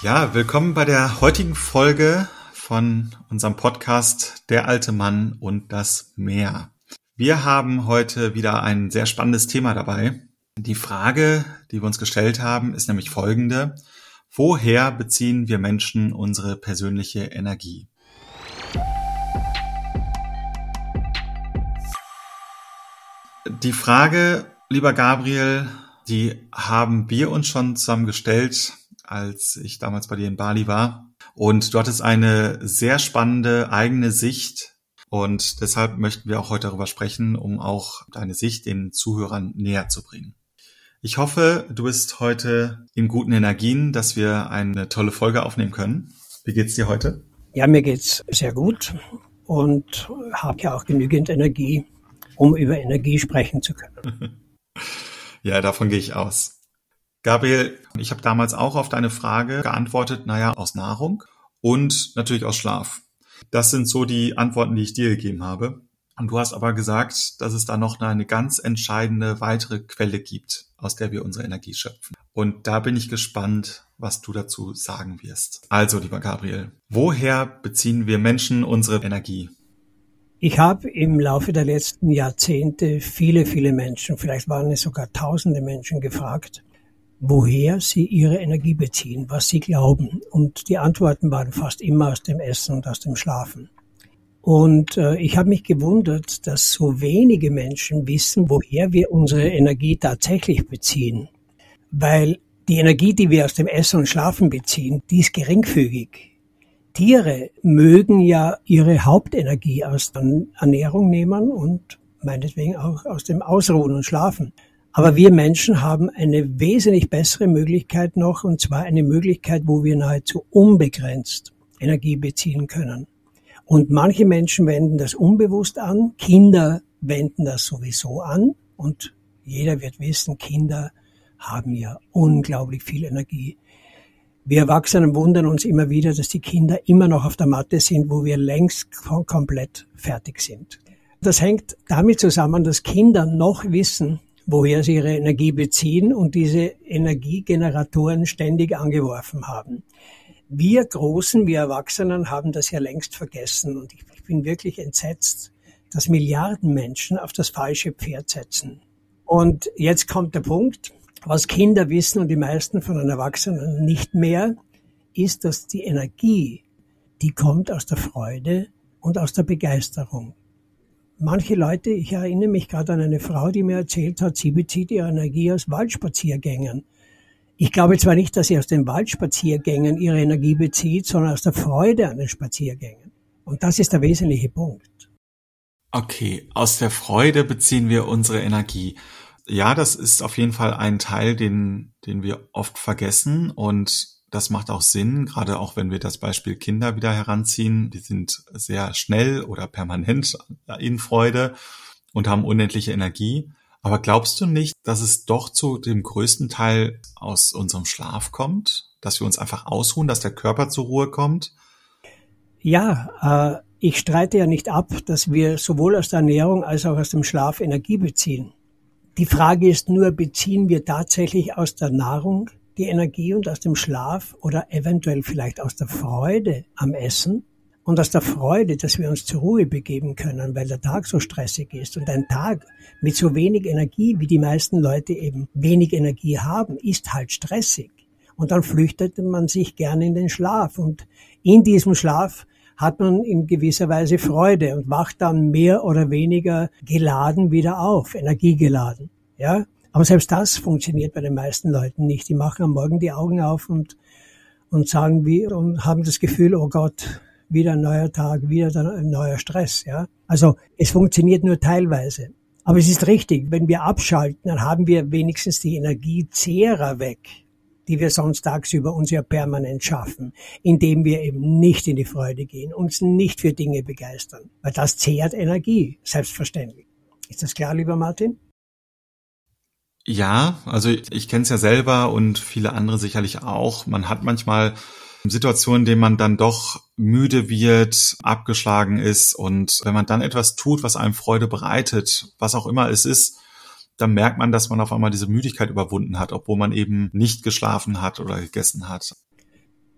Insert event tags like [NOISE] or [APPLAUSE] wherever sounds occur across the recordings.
Ja, willkommen bei der heutigen Folge von unserem Podcast Der alte Mann und das Meer. Wir haben heute wieder ein sehr spannendes Thema dabei. Die Frage, die wir uns gestellt haben, ist nämlich folgende. Woher beziehen wir Menschen unsere persönliche Energie? Die Frage, lieber Gabriel, die haben wir uns schon zusammen gestellt, als ich damals bei dir in Bali war. Und du hattest eine sehr spannende eigene Sicht. Und deshalb möchten wir auch heute darüber sprechen, um auch deine Sicht den Zuhörern näher zu bringen. Ich hoffe, du bist heute in guten Energien, dass wir eine tolle Folge aufnehmen können. Wie geht's dir heute? Ja, mir geht's sehr gut und habe ja auch genügend Energie, um über Energie sprechen zu können. [LAUGHS] ja, davon gehe ich aus. Gabriel, ich habe damals auch auf deine Frage geantwortet, naja, aus Nahrung und natürlich aus Schlaf. Das sind so die Antworten, die ich dir gegeben habe. Und du hast aber gesagt, dass es da noch eine ganz entscheidende weitere Quelle gibt, aus der wir unsere Energie schöpfen. Und da bin ich gespannt, was du dazu sagen wirst. Also, lieber Gabriel, woher beziehen wir Menschen unsere Energie? Ich habe im Laufe der letzten Jahrzehnte viele, viele Menschen, vielleicht waren es sogar tausende Menschen gefragt, woher sie ihre Energie beziehen, was sie glauben. Und die Antworten waren fast immer aus dem Essen und aus dem Schlafen. Und äh, ich habe mich gewundert, dass so wenige Menschen wissen, woher wir unsere Energie tatsächlich beziehen. Weil die Energie, die wir aus dem Essen und Schlafen beziehen, die ist geringfügig. Tiere mögen ja ihre Hauptenergie aus der Ernährung nehmen und meinetwegen auch aus dem Ausruhen und Schlafen. Aber wir Menschen haben eine wesentlich bessere Möglichkeit noch, und zwar eine Möglichkeit, wo wir nahezu unbegrenzt Energie beziehen können. Und manche Menschen wenden das unbewusst an, Kinder wenden das sowieso an und jeder wird wissen, Kinder haben ja unglaublich viel Energie. Wir Erwachsenen wundern uns immer wieder, dass die Kinder immer noch auf der Matte sind, wo wir längst komplett fertig sind. Das hängt damit zusammen, dass Kinder noch wissen, woher sie ihre Energie beziehen und diese Energiegeneratoren ständig angeworfen haben. Wir Großen, wir Erwachsenen haben das ja längst vergessen und ich, bin wirklich entsetzt, dass Milliarden Menschen auf das falsche Pferd setzen. Und jetzt kommt der Punkt, was Kinder wissen und die meisten von den Erwachsenen nicht mehr, ist, dass die Energie, die kommt aus der Freude und aus der Begeisterung manche Leute, ich erinnere mich gerade an eine Frau, die mir erzählt hat, sie bezieht ihre Energie aus Waldspaziergängen. Ich glaube zwar nicht, dass sie aus den Waldspaziergängen ihre Energie bezieht, sondern aus der Freude an den Spaziergängen. Und das ist der wesentliche Punkt. Okay, aus der Freude beziehen wir unsere Energie. Ja, das ist auf jeden Fall ein Teil, den, den wir oft vergessen und das macht auch Sinn, gerade auch wenn wir das Beispiel Kinder wieder heranziehen. Die sind sehr schnell oder permanent in Freude und haben unendliche Energie. Aber glaubst du nicht, dass es doch zu dem größten Teil aus unserem Schlaf kommt? Dass wir uns einfach ausruhen, dass der Körper zur Ruhe kommt? Ja, äh, ich streite ja nicht ab, dass wir sowohl aus der Ernährung als auch aus dem Schlaf Energie beziehen. Die Frage ist nur, beziehen wir tatsächlich aus der Nahrung die Energie und aus dem Schlaf oder eventuell vielleicht aus der Freude am Essen und aus der Freude, dass wir uns zur Ruhe begeben können, weil der Tag so stressig ist. Und ein Tag mit so wenig Energie, wie die meisten Leute eben wenig Energie haben, ist halt stressig. Und dann flüchtet man sich gerne in den Schlaf. Und in diesem Schlaf hat man in gewisser Weise Freude und wacht dann mehr oder weniger geladen wieder auf, energiegeladen. Ja, aber selbst das funktioniert bei den meisten Leuten nicht. Die machen am Morgen die Augen auf und, und sagen wie, und haben das Gefühl, oh Gott, wieder ein neuer Tag, wieder ein neuer Stress, ja. Also, es funktioniert nur teilweise. Aber es ist richtig, wenn wir abschalten, dann haben wir wenigstens die Energiezehrer weg, die wir sonst tagsüber uns ja permanent schaffen, indem wir eben nicht in die Freude gehen, uns nicht für Dinge begeistern. Weil das zehrt Energie, selbstverständlich. Ist das klar, lieber Martin? Ja, also ich, kenne es ja selber und viele andere sicherlich auch. Man hat manchmal Situationen, in denen man dann doch müde wird, abgeschlagen ist und wenn man dann etwas tut, was einem Freude bereitet, was auch immer es ist, dann merkt man, dass man auf einmal diese Müdigkeit überwunden hat, obwohl man eben nicht geschlafen hat oder gegessen hat.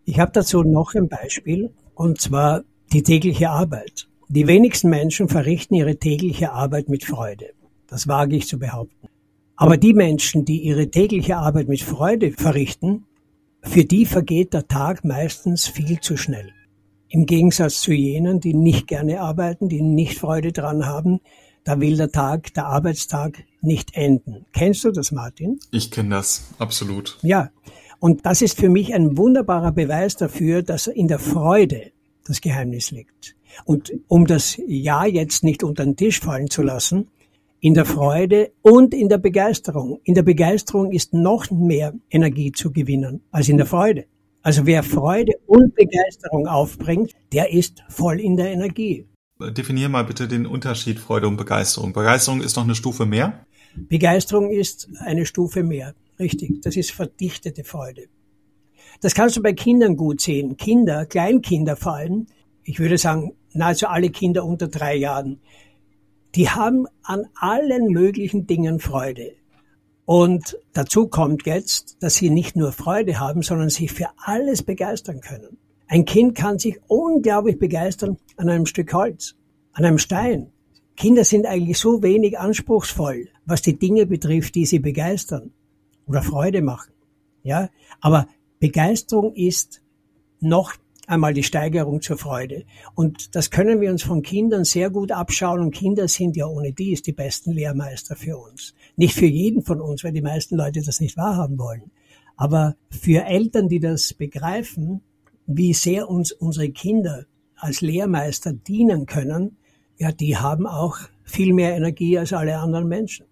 Ich habe dazu noch ein Beispiel, und zwar die tägliche Arbeit. Die wenigsten Menschen verrichten ihre tägliche Arbeit mit Freude. Das wage ich zu behaupten. Aber die Menschen, die ihre tägliche Arbeit mit Freude verrichten, für die vergeht der Tag meistens viel zu schnell. Im Gegensatz zu jenen, die nicht gerne arbeiten, die nicht Freude dran haben, da will der Tag, der Arbeitstag nicht enden. Kennst du das, Martin? Ich kenne das, absolut. Ja. Und das ist für mich ein wunderbarer Beweis dafür, dass in der Freude das Geheimnis liegt. Und um das Ja jetzt nicht unter den Tisch fallen zu lassen, in der Freude und in der Begeisterung. In der Begeisterung ist noch mehr Energie zu gewinnen als in der Freude. Also wer Freude und Begeisterung aufbringt, der ist voll in der Energie. Definier mal bitte den Unterschied Freude und Begeisterung. Begeisterung ist noch eine Stufe mehr? Begeisterung ist eine Stufe mehr. Richtig. Das ist verdichtete Freude. Das kannst du bei Kindern gut sehen. Kinder, Kleinkinder vor allem, ich würde sagen, nahezu alle Kinder unter drei Jahren, die haben an allen möglichen Dingen Freude. Und dazu kommt jetzt, dass sie nicht nur Freude haben, sondern sich für alles begeistern können. Ein Kind kann sich unglaublich begeistern an einem Stück Holz, an einem Stein. Kinder sind eigentlich so wenig anspruchsvoll, was die Dinge betrifft, die sie begeistern oder Freude machen. Ja, aber Begeisterung ist noch einmal die Steigerung zur Freude. Und das können wir uns von Kindern sehr gut abschauen. Und Kinder sind ja ohne dies die besten Lehrmeister für uns. Nicht für jeden von uns, weil die meisten Leute das nicht wahrhaben wollen. Aber für Eltern, die das begreifen, wie sehr uns unsere Kinder als Lehrmeister dienen können, ja, die haben auch viel mehr Energie als alle anderen Menschen.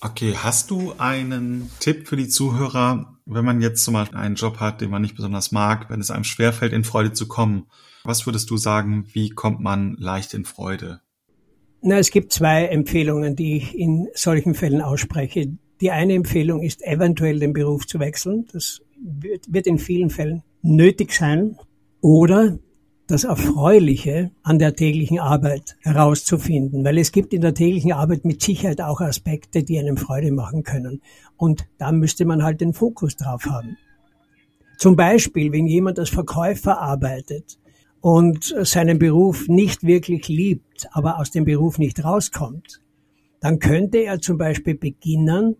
Okay, hast du einen Tipp für die Zuhörer, wenn man jetzt zum Beispiel einen Job hat, den man nicht besonders mag, wenn es einem schwerfällt, in Freude zu kommen? Was würdest du sagen, wie kommt man leicht in Freude? Na, es gibt zwei Empfehlungen, die ich in solchen Fällen ausspreche. Die eine Empfehlung ist, eventuell den Beruf zu wechseln. Das wird, in vielen Fällen nötig sein. Oder das Erfreuliche an der täglichen Arbeit herauszufinden, weil es gibt in der täglichen Arbeit mit Sicherheit auch Aspekte, die einem Freude machen können. Und da müsste man halt den Fokus drauf haben. Zum Beispiel, wenn jemand als Verkäufer arbeitet und seinen Beruf nicht wirklich liebt, aber aus dem Beruf nicht rauskommt, dann könnte er zum Beispiel beginnen,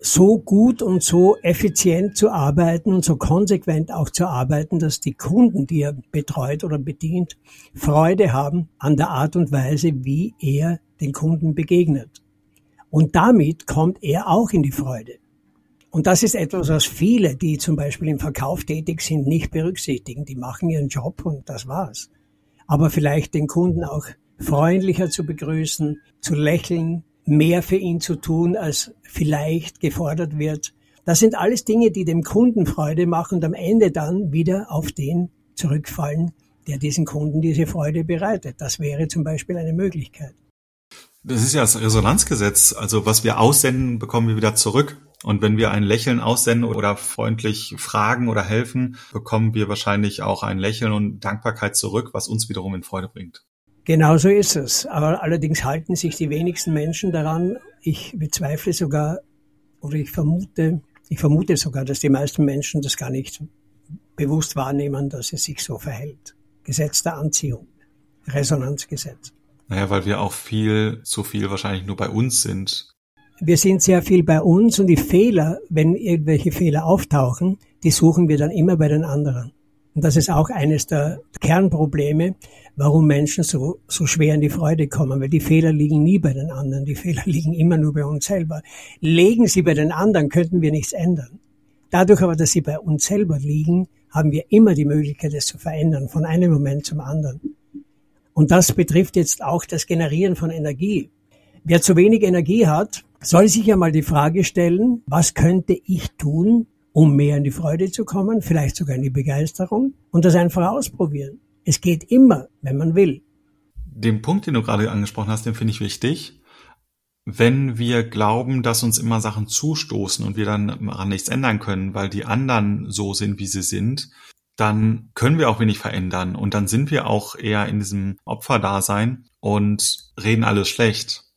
so gut und so effizient zu arbeiten und so konsequent auch zu arbeiten, dass die Kunden, die er betreut oder bedient, Freude haben an der Art und Weise, wie er den Kunden begegnet. Und damit kommt er auch in die Freude. Und das ist etwas, was viele, die zum Beispiel im Verkauf tätig sind, nicht berücksichtigen. Die machen ihren Job und das war's. Aber vielleicht den Kunden auch freundlicher zu begrüßen, zu lächeln, mehr für ihn zu tun, als vielleicht gefordert wird. Das sind alles Dinge, die dem Kunden Freude machen und am Ende dann wieder auf den zurückfallen, der diesen Kunden diese Freude bereitet. Das wäre zum Beispiel eine Möglichkeit. Das ist ja das Resonanzgesetz. Also was wir aussenden, bekommen wir wieder zurück. Und wenn wir ein Lächeln aussenden oder freundlich fragen oder helfen, bekommen wir wahrscheinlich auch ein Lächeln und Dankbarkeit zurück, was uns wiederum in Freude bringt. Genau so ist es. Aber allerdings halten sich die wenigsten Menschen daran. Ich bezweifle sogar, oder ich vermute, ich vermute sogar, dass die meisten Menschen das gar nicht bewusst wahrnehmen, dass es sich so verhält. Gesetz der Anziehung. Resonanzgesetz. Naja, weil wir auch viel, zu viel wahrscheinlich nur bei uns sind. Wir sind sehr viel bei uns und die Fehler, wenn irgendwelche Fehler auftauchen, die suchen wir dann immer bei den anderen. Und das ist auch eines der Kernprobleme, warum Menschen so, so schwer in die Freude kommen, weil die Fehler liegen nie bei den anderen, die Fehler [LAUGHS] liegen immer nur bei uns selber. Legen sie bei den anderen, könnten wir nichts ändern. Dadurch aber, dass sie bei uns selber liegen, haben wir immer die Möglichkeit, es zu verändern, von einem Moment zum anderen. Und das betrifft jetzt auch das Generieren von Energie. Wer zu wenig Energie hat, soll sich ja mal die Frage stellen, was könnte ich tun, um mehr in die Freude zu kommen, vielleicht sogar in die Begeisterung und das einfach ausprobieren. Es geht immer, wenn man will. Den Punkt, den du gerade angesprochen hast, den finde ich wichtig. Wenn wir glauben, dass uns immer Sachen zustoßen und wir dann an nichts ändern können, weil die anderen so sind, wie sie sind, dann können wir auch wenig verändern und dann sind wir auch eher in diesem Opferdasein und reden alles schlecht.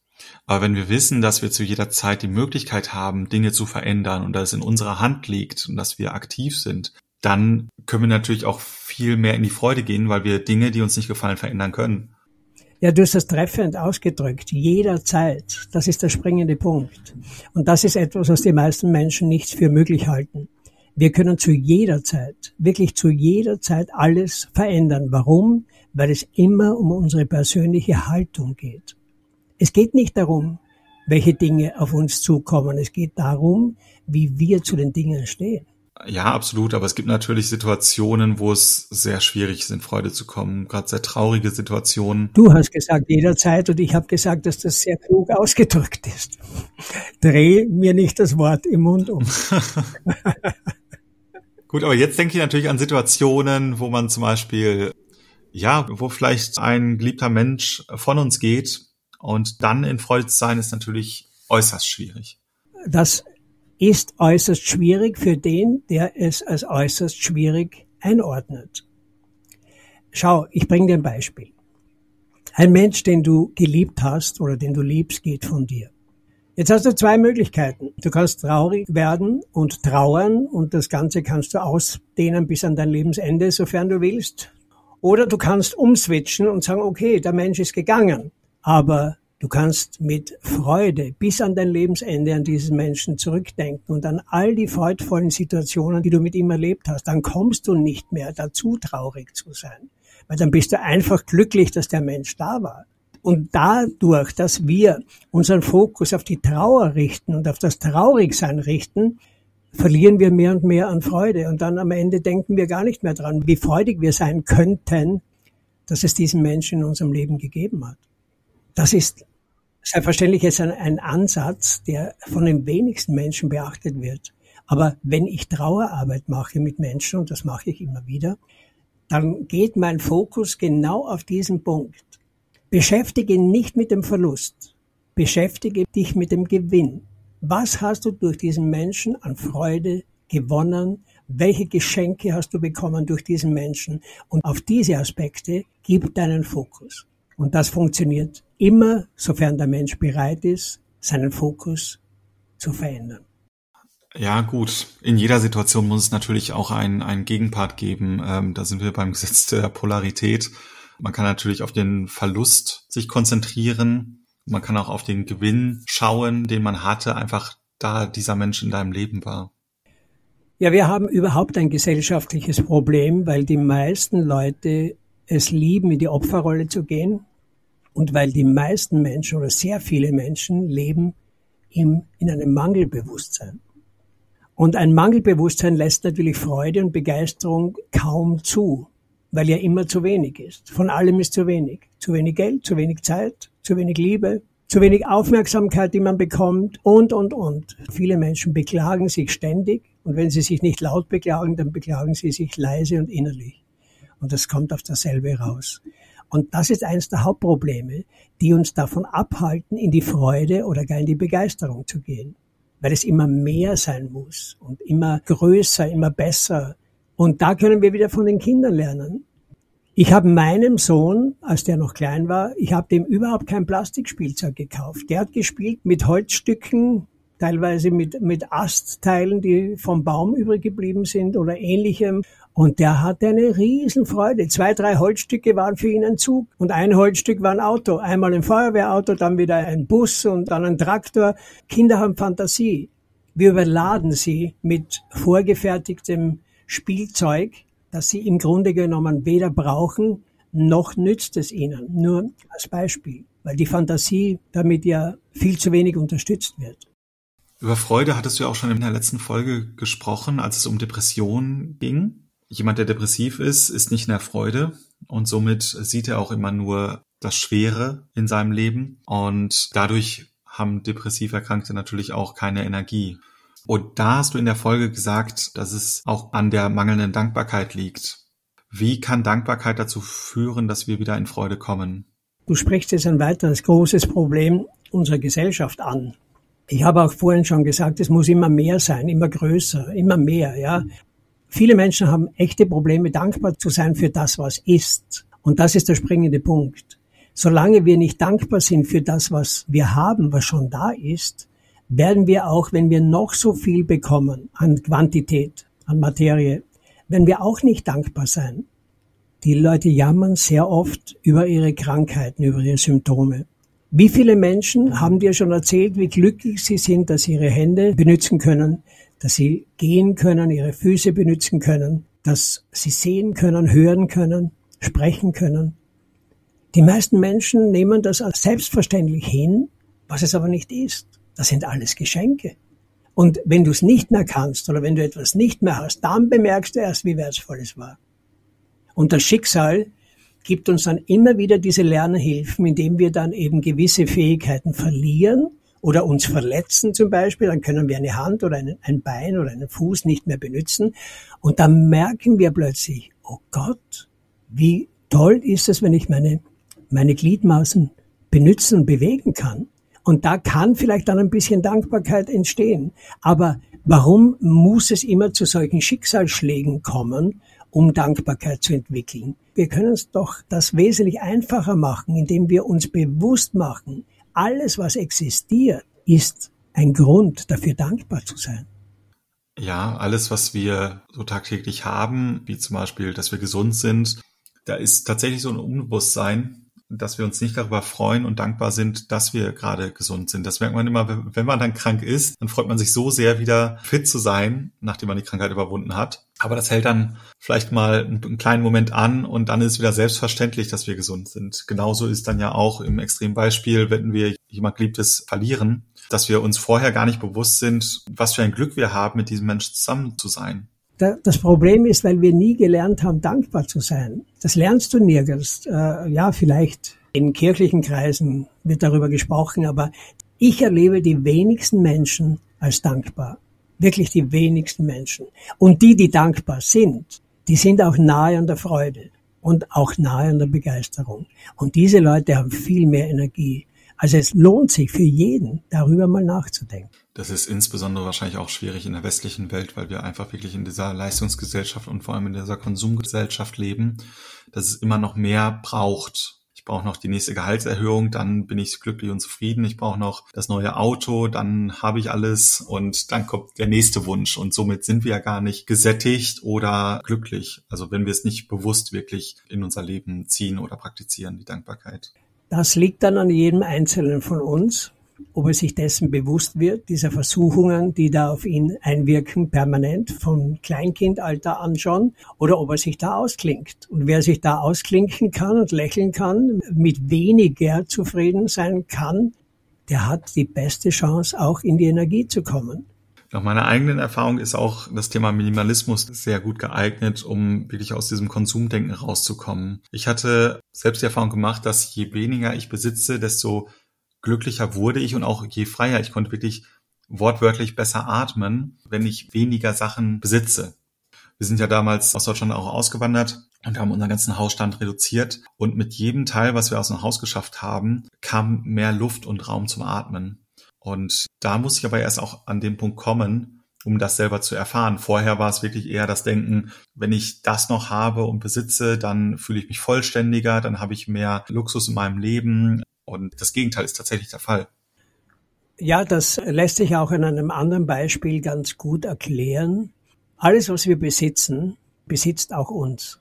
Aber wenn wir wissen, dass wir zu jeder Zeit die Möglichkeit haben, Dinge zu verändern und dass es in unserer Hand liegt und dass wir aktiv sind, dann können wir natürlich auch viel mehr in die Freude gehen, weil wir Dinge, die uns nicht gefallen, verändern können. Ja, du hast das treffend ausgedrückt. Jederzeit. Das ist der springende Punkt. Und das ist etwas, was die meisten Menschen nicht für möglich halten. Wir können zu jeder Zeit, wirklich zu jeder Zeit alles verändern. Warum? Weil es immer um unsere persönliche Haltung geht. Es geht nicht darum, welche Dinge auf uns zukommen. Es geht darum, wie wir zu den Dingen stehen. Ja, absolut. Aber es gibt natürlich Situationen, wo es sehr schwierig ist, in Freude zu kommen. Gerade sehr traurige Situationen. Du hast gesagt jederzeit und ich habe gesagt, dass das sehr klug ausgedrückt ist. Dreh mir nicht das Wort im Mund um. [LAUGHS] Gut, aber jetzt denke ich natürlich an Situationen, wo man zum Beispiel, ja, wo vielleicht ein geliebter Mensch von uns geht und dann in Freude sein, ist natürlich äußerst schwierig. Das ist äußerst schwierig für den, der es als äußerst schwierig einordnet. Schau, ich bringe dir ein Beispiel. Ein Mensch, den du geliebt hast oder den du liebst, geht von dir. Jetzt hast du zwei Möglichkeiten. Du kannst traurig werden und trauern und das Ganze kannst du ausdehnen bis an dein Lebensende, sofern du willst. Oder du kannst umswitchen und sagen, okay, der Mensch ist gegangen, aber Du kannst mit Freude bis an dein Lebensende an diesen Menschen zurückdenken und an all die freudvollen Situationen, die du mit ihm erlebt hast. Dann kommst du nicht mehr dazu, traurig zu sein. Weil dann bist du einfach glücklich, dass der Mensch da war. Und dadurch, dass wir unseren Fokus auf die Trauer richten und auf das Traurigsein richten, verlieren wir mehr und mehr an Freude. Und dann am Ende denken wir gar nicht mehr dran, wie freudig wir sein könnten, dass es diesen Menschen in unserem Leben gegeben hat. Das ist Selbstverständlich ist ein, ein Ansatz, der von den wenigsten Menschen beachtet wird. Aber wenn ich Trauerarbeit mache mit Menschen, und das mache ich immer wieder, dann geht mein Fokus genau auf diesen Punkt. Beschäftige nicht mit dem Verlust. Beschäftige dich mit dem Gewinn. Was hast du durch diesen Menschen an Freude gewonnen? Welche Geschenke hast du bekommen durch diesen Menschen? Und auf diese Aspekte gib deinen Fokus. Und das funktioniert immer, sofern der Mensch bereit ist, seinen Fokus zu verändern. Ja, gut. In jeder Situation muss es natürlich auch einen, einen Gegenpart geben. Ähm, da sind wir beim [LAUGHS] Gesetz der Polarität. Man kann natürlich auf den Verlust sich konzentrieren. Man kann auch auf den Gewinn schauen, den man hatte, einfach da dieser Mensch in deinem Leben war. Ja, wir haben überhaupt ein gesellschaftliches Problem, weil die meisten Leute es lieben, in die Opferrolle zu gehen und weil die meisten Menschen oder sehr viele Menschen leben im, in einem Mangelbewusstsein. Und ein Mangelbewusstsein lässt natürlich Freude und Begeisterung kaum zu, weil ja immer zu wenig ist. Von allem ist zu wenig. Zu wenig Geld, zu wenig Zeit, zu wenig Liebe, zu wenig Aufmerksamkeit, die man bekommt und, und, und. Viele Menschen beklagen sich ständig und wenn sie sich nicht laut beklagen, dann beklagen sie sich leise und innerlich. Und das kommt auf dasselbe raus. Und das ist eines der Hauptprobleme, die uns davon abhalten, in die Freude oder gar in die Begeisterung zu gehen. Weil es immer mehr sein muss und immer größer, immer besser. Und da können wir wieder von den Kindern lernen. Ich habe meinem Sohn, als der noch klein war, ich habe dem überhaupt kein Plastikspielzeug gekauft. Der hat gespielt mit Holzstücken, teilweise mit, mit Astteilen, die vom Baum übrig geblieben sind oder ähnlichem. Und der hatte eine Riesenfreude. Zwei, drei Holzstücke waren für ihn ein Zug und ein Holzstück war ein Auto. Einmal ein Feuerwehrauto, dann wieder ein Bus und dann ein Traktor. Kinder haben Fantasie. Wir überladen sie mit vorgefertigtem Spielzeug, das sie im Grunde genommen weder brauchen, noch nützt es ihnen. Nur als Beispiel, weil die Fantasie damit ja viel zu wenig unterstützt wird. Über Freude hattest du ja auch schon in der letzten Folge gesprochen, als es um Depressionen ging jemand, der depressiv ist, ist nicht in der Freude und somit sieht er auch immer nur das Schwere in seinem Leben und dadurch haben depressiv Erkrankte natürlich auch keine Energie. Und da hast du in der Folge gesagt, dass es auch an der mangelnden Dankbarkeit liegt. Wie kann Dankbarkeit dazu führen, dass wir wieder in Freude kommen? Du sprichst jetzt ein weiteres großes Problem unserer Gesellschaft an. Ich habe auch vorhin schon gesagt, es muss immer mehr sein, immer größer, immer mehr, ja. Viele Menschen haben echte Probleme, dankbar zu sein für das, was ist. Und das ist der springende Punkt. Solange wir nicht dankbar sind für das, was wir haben, was schon da ist, werden wir auch, wenn wir noch so viel bekommen an Quantität, an Materie, wenn wir auch nicht dankbar sein. Die Leute jammern sehr oft über ihre Krankheiten, über ihre Symptome. Wie viele Menschen haben dir schon erzählt, wie glücklich sie sind, dass sie ihre Hände benutzen können, dass sie gehen können, ihre Füße benutzen können, dass sie sehen können, hören können, sprechen können. Die meisten Menschen nehmen das als selbstverständlich hin, was es aber nicht ist. Das sind alles Geschenke. Und wenn du es nicht mehr kannst oder wenn du etwas nicht mehr hast, dann bemerkst du erst, wie wertvoll es war. Und das Schicksal gibt uns dann immer wieder diese Lernhilfen, indem wir dann eben gewisse Fähigkeiten verlieren oder uns verletzen zum Beispiel, dann können wir eine Hand oder ein Bein oder einen Fuß nicht mehr benutzen. Und dann merken wir plötzlich, oh Gott, wie toll ist es, wenn ich meine, meine Gliedmaßen benutzen und bewegen kann. Und da kann vielleicht dann ein bisschen Dankbarkeit entstehen. Aber warum muss es immer zu solchen Schicksalsschlägen kommen, um Dankbarkeit zu entwickeln? Wir können es doch das wesentlich einfacher machen, indem wir uns bewusst machen, alles, was existiert, ist ein Grund dafür dankbar zu sein. Ja, alles, was wir so tagtäglich haben, wie zum Beispiel, dass wir gesund sind, da ist tatsächlich so ein Unbewusstsein, dass wir uns nicht darüber freuen und dankbar sind, dass wir gerade gesund sind. Das merkt man immer, wenn man dann krank ist, dann freut man sich so sehr, wieder fit zu sein, nachdem man die Krankheit überwunden hat. Aber das hält dann vielleicht mal einen kleinen Moment an und dann ist wieder selbstverständlich, dass wir gesund sind. Genauso ist dann ja auch im Extrembeispiel, wenn wir jemand Geliebtes verlieren, dass wir uns vorher gar nicht bewusst sind, was für ein Glück wir haben, mit diesem Menschen zusammen zu sein. Das Problem ist, weil wir nie gelernt haben, dankbar zu sein. Das lernst du nirgends. Äh, ja, vielleicht in kirchlichen Kreisen wird darüber gesprochen, aber ich erlebe die wenigsten Menschen als dankbar. Wirklich die wenigsten Menschen. Und die, die dankbar sind, die sind auch nahe an der Freude und auch nahe an der Begeisterung. Und diese Leute haben viel mehr Energie. Also es lohnt sich für jeden, darüber mal nachzudenken. Das ist insbesondere wahrscheinlich auch schwierig in der westlichen Welt, weil wir einfach wirklich in dieser Leistungsgesellschaft und vor allem in dieser Konsumgesellschaft leben, dass es immer noch mehr braucht. Ich brauche noch die nächste Gehaltserhöhung, dann bin ich glücklich und zufrieden. Ich brauche noch das neue Auto, dann habe ich alles und dann kommt der nächste Wunsch. Und somit sind wir ja gar nicht gesättigt oder glücklich. Also wenn wir es nicht bewusst wirklich in unser Leben ziehen oder praktizieren, die Dankbarkeit. Das liegt dann an jedem Einzelnen von uns ob er sich dessen bewusst wird, dieser Versuchungen, die da auf ihn einwirken, permanent von Kleinkindalter an schon, oder ob er sich da ausklingt. Und wer sich da ausklinken kann und lächeln kann, mit weniger zufrieden sein kann, der hat die beste Chance, auch in die Energie zu kommen. Nach meiner eigenen Erfahrung ist auch das Thema Minimalismus sehr gut geeignet, um wirklich aus diesem Konsumdenken rauszukommen. Ich hatte selbst die Erfahrung gemacht, dass je weniger ich besitze, desto glücklicher wurde ich und auch je freier. Ich konnte wirklich wortwörtlich besser atmen, wenn ich weniger Sachen besitze. Wir sind ja damals aus Deutschland auch ausgewandert und haben unseren ganzen Hausstand reduziert. Und mit jedem Teil, was wir aus dem Haus geschafft haben, kam mehr Luft und Raum zum Atmen. Und da muss ich aber erst auch an den Punkt kommen, um das selber zu erfahren. Vorher war es wirklich eher das Denken, wenn ich das noch habe und besitze, dann fühle ich mich vollständiger, dann habe ich mehr Luxus in meinem Leben, und das Gegenteil ist tatsächlich der Fall. Ja, das lässt sich auch in einem anderen Beispiel ganz gut erklären. Alles, was wir besitzen, besitzt auch uns.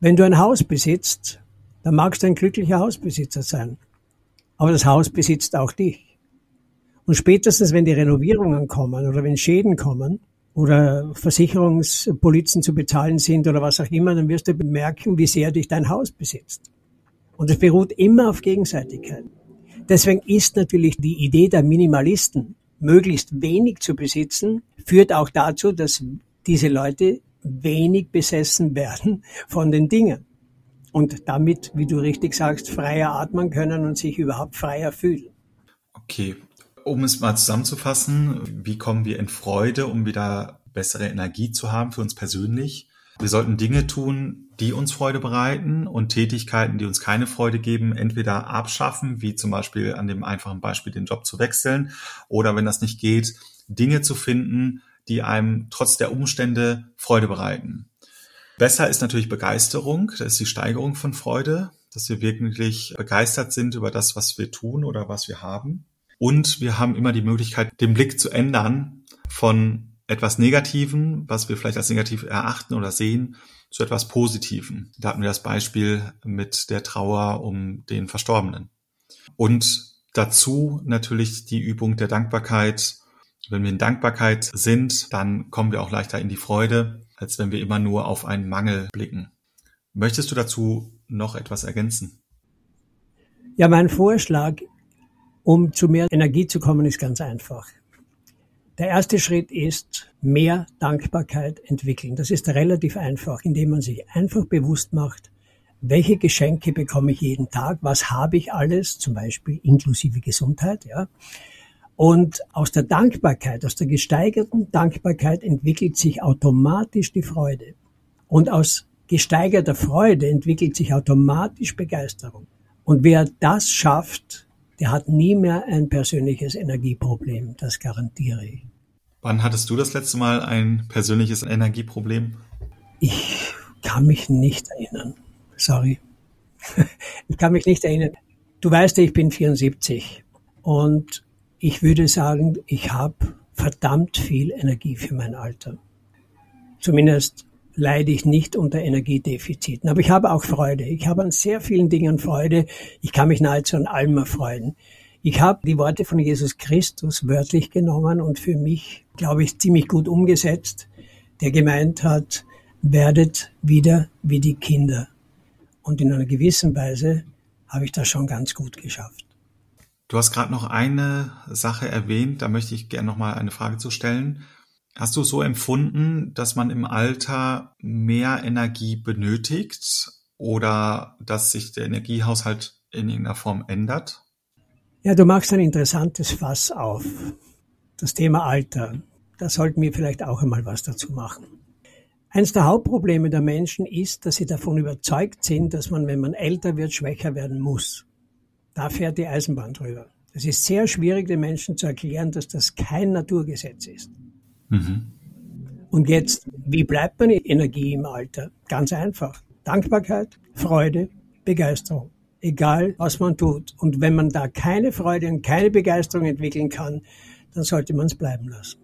Wenn du ein Haus besitzt, dann magst du ein glücklicher Hausbesitzer sein. Aber das Haus besitzt auch dich. Und spätestens, wenn die Renovierungen kommen oder wenn Schäden kommen oder Versicherungspolizen zu bezahlen sind oder was auch immer, dann wirst du bemerken, wie sehr dich dein Haus besitzt. Und es beruht immer auf Gegenseitigkeit. Deswegen ist natürlich die Idee der Minimalisten, möglichst wenig zu besitzen, führt auch dazu, dass diese Leute wenig besessen werden [LAUGHS] von den Dingen. Und damit, wie du richtig sagst, freier atmen können und sich überhaupt freier fühlen. Okay. Um es mal zusammenzufassen, wie kommen wir in Freude, um wieder bessere Energie zu haben für uns persönlich? Wir sollten Dinge tun, die uns Freude bereiten und Tätigkeiten, die uns keine Freude geben, entweder abschaffen, wie zum Beispiel an dem einfachen Beispiel den Job zu wechseln, oder wenn das nicht geht, Dinge zu finden, die einem trotz der Umstände Freude bereiten. Besser ist natürlich Begeisterung, das ist die Steigerung von Freude, dass wir wirklich begeistert sind über das, was wir tun oder was wir haben. Und wir haben immer die Möglichkeit, den Blick zu ändern von etwas Negativen, was wir vielleicht als negativ erachten oder sehen, zu etwas Positiven. Da hatten wir das Beispiel mit der Trauer um den Verstorbenen. Und dazu natürlich die Übung der Dankbarkeit. Wenn wir in Dankbarkeit sind, dann kommen wir auch leichter in die Freude, als wenn wir immer nur auf einen Mangel blicken. Möchtest du dazu noch etwas ergänzen? Ja, mein Vorschlag, um zu mehr Energie zu kommen, ist ganz einfach. Der erste Schritt ist mehr Dankbarkeit entwickeln. Das ist relativ einfach, indem man sich einfach bewusst macht, welche Geschenke bekomme ich jeden Tag, was habe ich alles, zum Beispiel inklusive Gesundheit, ja. Und aus der Dankbarkeit, aus der gesteigerten Dankbarkeit entwickelt sich automatisch die Freude. Und aus gesteigerter Freude entwickelt sich automatisch Begeisterung. Und wer das schafft, der hat nie mehr ein persönliches Energieproblem, das garantiere ich. Wann hattest du das letzte Mal ein persönliches Energieproblem? Ich kann mich nicht erinnern. Sorry. [LAUGHS] Ich kann mich nicht erinnern. Du weißt ich bin 74 und ich würde sagen, ich habe verdammt viel Energie für mein Alter. Zumindest leide ich nicht unter Energiedefiziten. Aber ich habe auch Freude. Ich habe an sehr vielen Dingen Freude. Ich kann mich nahezu an allem erfreuen. Ich habe die Worte von Jesus Christus wörtlich genommen und für mich, glaube ich, ziemlich gut umgesetzt, der gemeint hat, werdet wieder wie die Kinder. Und in einer gewissen Weise habe ich das schon ganz gut geschafft. Du hast gerade noch eine Sache erwähnt, da möchte ich gerne noch mal eine Frage zu stellen. Hast du so empfunden, dass man im Alter mehr Energie benötigt oder dass sich der Energiehaushalt in irgendeiner Form ändert? Ja, du machst ein interessantes Fass auf. Das Thema Alter. Da sollten wir vielleicht auch einmal was dazu machen. Eines der Hauptprobleme der Menschen ist, dass sie davon überzeugt sind, dass man, wenn man älter wird, schwächer werden muss. Da fährt die Eisenbahn drüber. Es ist sehr schwierig, den Menschen zu erklären, dass das kein Naturgesetz ist. Mhm. Und jetzt, wie bleibt man Energie im Alter? Ganz einfach. Dankbarkeit, Freude, Begeisterung. Egal, was man tut. Und wenn man da keine Freude und keine Begeisterung entwickeln kann, dann sollte man es bleiben lassen.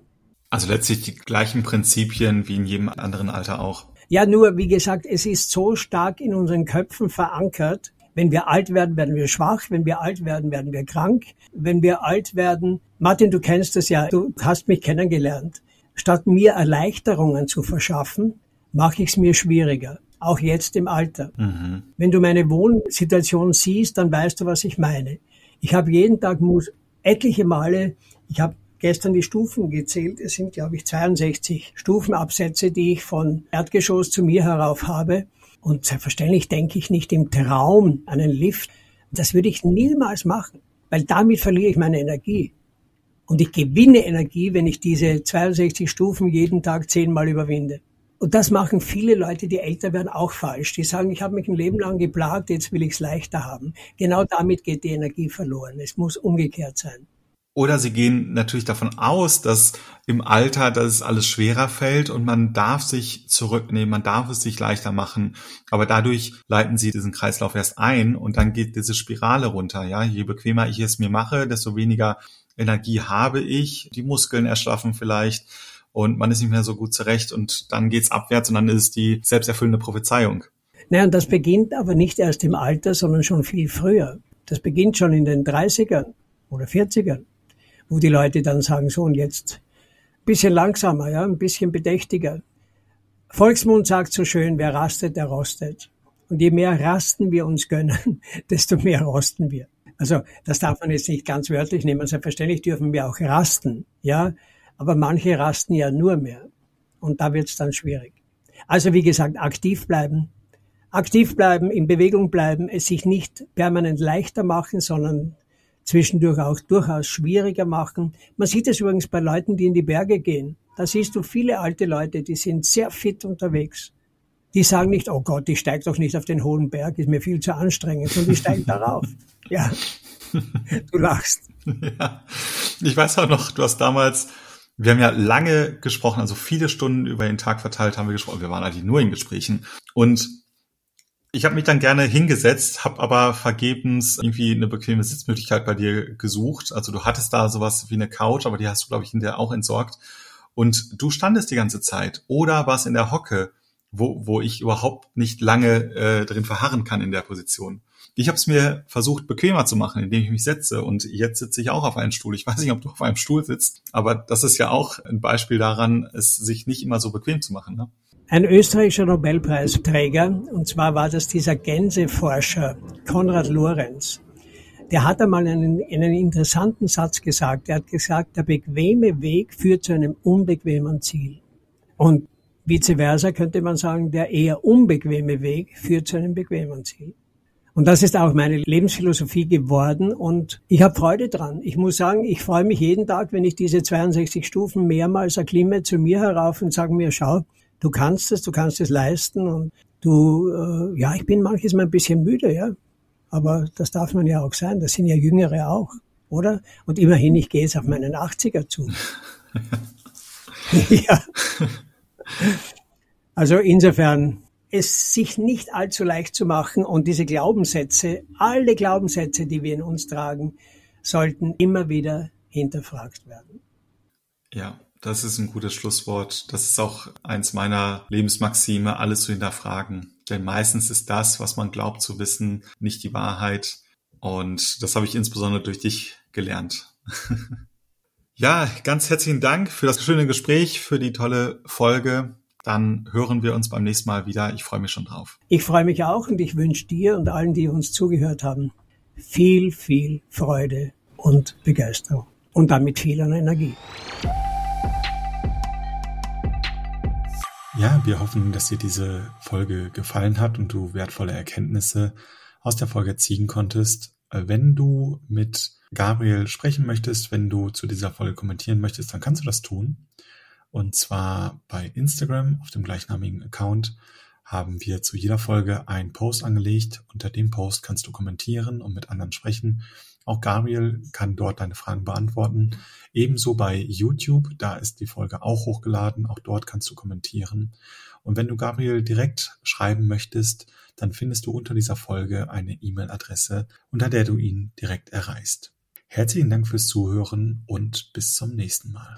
Also letztlich die gleichen Prinzipien wie in jedem anderen Alter auch. Ja, nur, wie gesagt, es ist so stark in unseren Köpfen verankert. Wenn wir alt werden, werden wir schwach. Wenn wir alt werden, werden wir krank. Wenn wir alt werden, Martin, du kennst das ja, du hast mich kennengelernt. Statt mir Erleichterungen zu verschaffen, mache ich es mir schwieriger. Auch jetzt im Alter. Mhm. Wenn du meine Wohnsituation siehst, dann weißt du, was ich meine. Ich habe jeden Tag muss etliche Male, ich habe gestern die Stufen gezählt. Es sind, glaube ich, 62 Stufenabsätze, die ich von Erdgeschoss zu mir herauf habe. Und selbstverständlich denke ich nicht im Traum an einen Lift. Das würde ich niemals machen, weil damit verliere ich meine Energie. Und ich gewinne Energie, wenn ich diese 62 Stufen jeden Tag zehnmal überwinde. Und das machen viele Leute, die älter werden, auch falsch. Die sagen, ich habe mich ein Leben lang geplagt, jetzt will ich es leichter haben. Genau damit geht die Energie verloren. Es muss umgekehrt sein. Oder sie gehen natürlich davon aus, dass im Alter das alles schwerer fällt und man darf sich zurücknehmen, man darf es sich leichter machen. Aber dadurch leiten sie diesen Kreislauf erst ein und dann geht diese Spirale runter. Ja, je bequemer ich es mir mache, desto weniger Energie habe ich, die Muskeln erschlaffen vielleicht und man ist nicht mehr so gut zurecht und dann geht's abwärts und dann ist es die selbsterfüllende Prophezeiung. Naja, und das beginnt aber nicht erst im Alter, sondern schon viel früher. Das beginnt schon in den 30ern oder 40ern, wo die Leute dann sagen, so und jetzt ein bisschen langsamer, ja, ein bisschen bedächtiger. Volksmund sagt so schön, wer rastet, der rostet. Und je mehr Rasten wir uns [LAUGHS] gönnen, desto mehr rosten wir. Also das darf man jetzt nicht ganz wörtlich nehmen. Selbstverständlich dürfen wir auch rasten, ja, aber manche rasten ja nur mehr und da wird es dann schwierig. Also wie gesagt, aktiv bleiben, aktiv bleiben, in Bewegung bleiben, es sich nicht permanent leichter machen, sondern zwischendurch auch durchaus schwieriger machen. Man sieht es übrigens bei Leuten, die in die Berge gehen. Da siehst du viele alte Leute, die sind sehr fit unterwegs. Die sagen nicht, oh Gott, ich steige doch nicht auf den hohen Berg, ist mir viel zu anstrengend, und die steigen darauf. [LAUGHS] Ja, du lachst. Ja. Ich weiß auch noch, du hast damals, wir haben ja lange gesprochen, also viele Stunden über den Tag verteilt haben wir gesprochen. Wir waren eigentlich nur in Gesprächen. Und ich habe mich dann gerne hingesetzt, habe aber vergebens irgendwie eine bequeme Sitzmöglichkeit bei dir gesucht. Also du hattest da sowas wie eine Couch, aber die hast du, glaube ich, hinterher auch entsorgt. und du standest die ganze Zeit oder warst in der Hocke, wo, wo ich überhaupt nicht lange äh, drin verharren kann in der Position. Ich habe es mir versucht, bequemer zu machen, indem ich mich setze. Und jetzt sitze ich auch auf einem Stuhl. Ich weiß nicht, ob du auf einem Stuhl sitzt, aber das ist ja auch ein Beispiel daran, es sich nicht immer so bequem zu machen. Ne? Ein österreichischer Nobelpreisträger, und zwar war das dieser Gänseforscher Konrad Lorenz. Der hat einmal einen, einen interessanten Satz gesagt. Er hat gesagt, der bequeme Weg führt zu einem unbequemen Ziel. Und vice versa könnte man sagen, der eher unbequeme Weg führt zu einem bequemen Ziel. Und das ist auch meine Lebensphilosophie geworden und ich habe Freude dran. Ich muss sagen, ich freue mich jeden Tag, wenn ich diese 62 Stufen mehrmals erklimme zu mir herauf und sage mir, schau, du kannst es, du kannst es leisten und du, äh, ja, ich bin manches Mal ein bisschen müde, ja, aber das darf man ja auch sein. Das sind ja Jüngere auch, oder? Und immerhin, ich gehe jetzt auf meinen 80er zu. [LAUGHS] [LAUGHS] ja. Also insofern, es sich nicht allzu leicht zu machen und diese Glaubenssätze, alle Glaubenssätze, die wir in uns tragen, sollten immer wieder hinterfragt werden. Ja, das ist ein gutes Schlusswort. Das ist auch eins meiner Lebensmaxime, alles zu hinterfragen. Denn meistens ist das, was man glaubt zu wissen, nicht die Wahrheit. Und das habe ich insbesondere durch dich gelernt. [LAUGHS] ja, ganz herzlichen Dank für das schöne Gespräch, für die tolle Folge. Dann hören wir uns beim nächsten Mal wieder. Ich freue mich schon drauf. Ich freue mich auch und ich wünsche dir und allen, die uns zugehört haben, viel, viel Freude und Begeisterung und damit viel Energie. Ja, wir hoffen, dass dir diese Folge gefallen hat und du wertvolle Erkenntnisse aus der Folge ziehen konntest. Äh, wenn du mit Gabriel sprechen möchtest, wenn du zu dieser Folge kommentieren möchtest, dann kannst du das tun. Und zwar bei Instagram auf dem gleichnamigen Account haben wir zu jeder Folge einen Post angelegt. Unter dem Post kannst du kommentieren und mit anderen sprechen. Auch Gabriel kann dort deine Fragen beantworten. Ebenso bei YouTube, da ist die Folge auch hochgeladen. Auch dort kannst du kommentieren. Und wenn du Gabriel direkt schreiben möchtest, dann findest du unter dieser Folge eine E-Mail-Adresse, unter der du ihn direkt erreichst. Herzlichen Dank fürs Zuhören und bis zum nächsten Mal.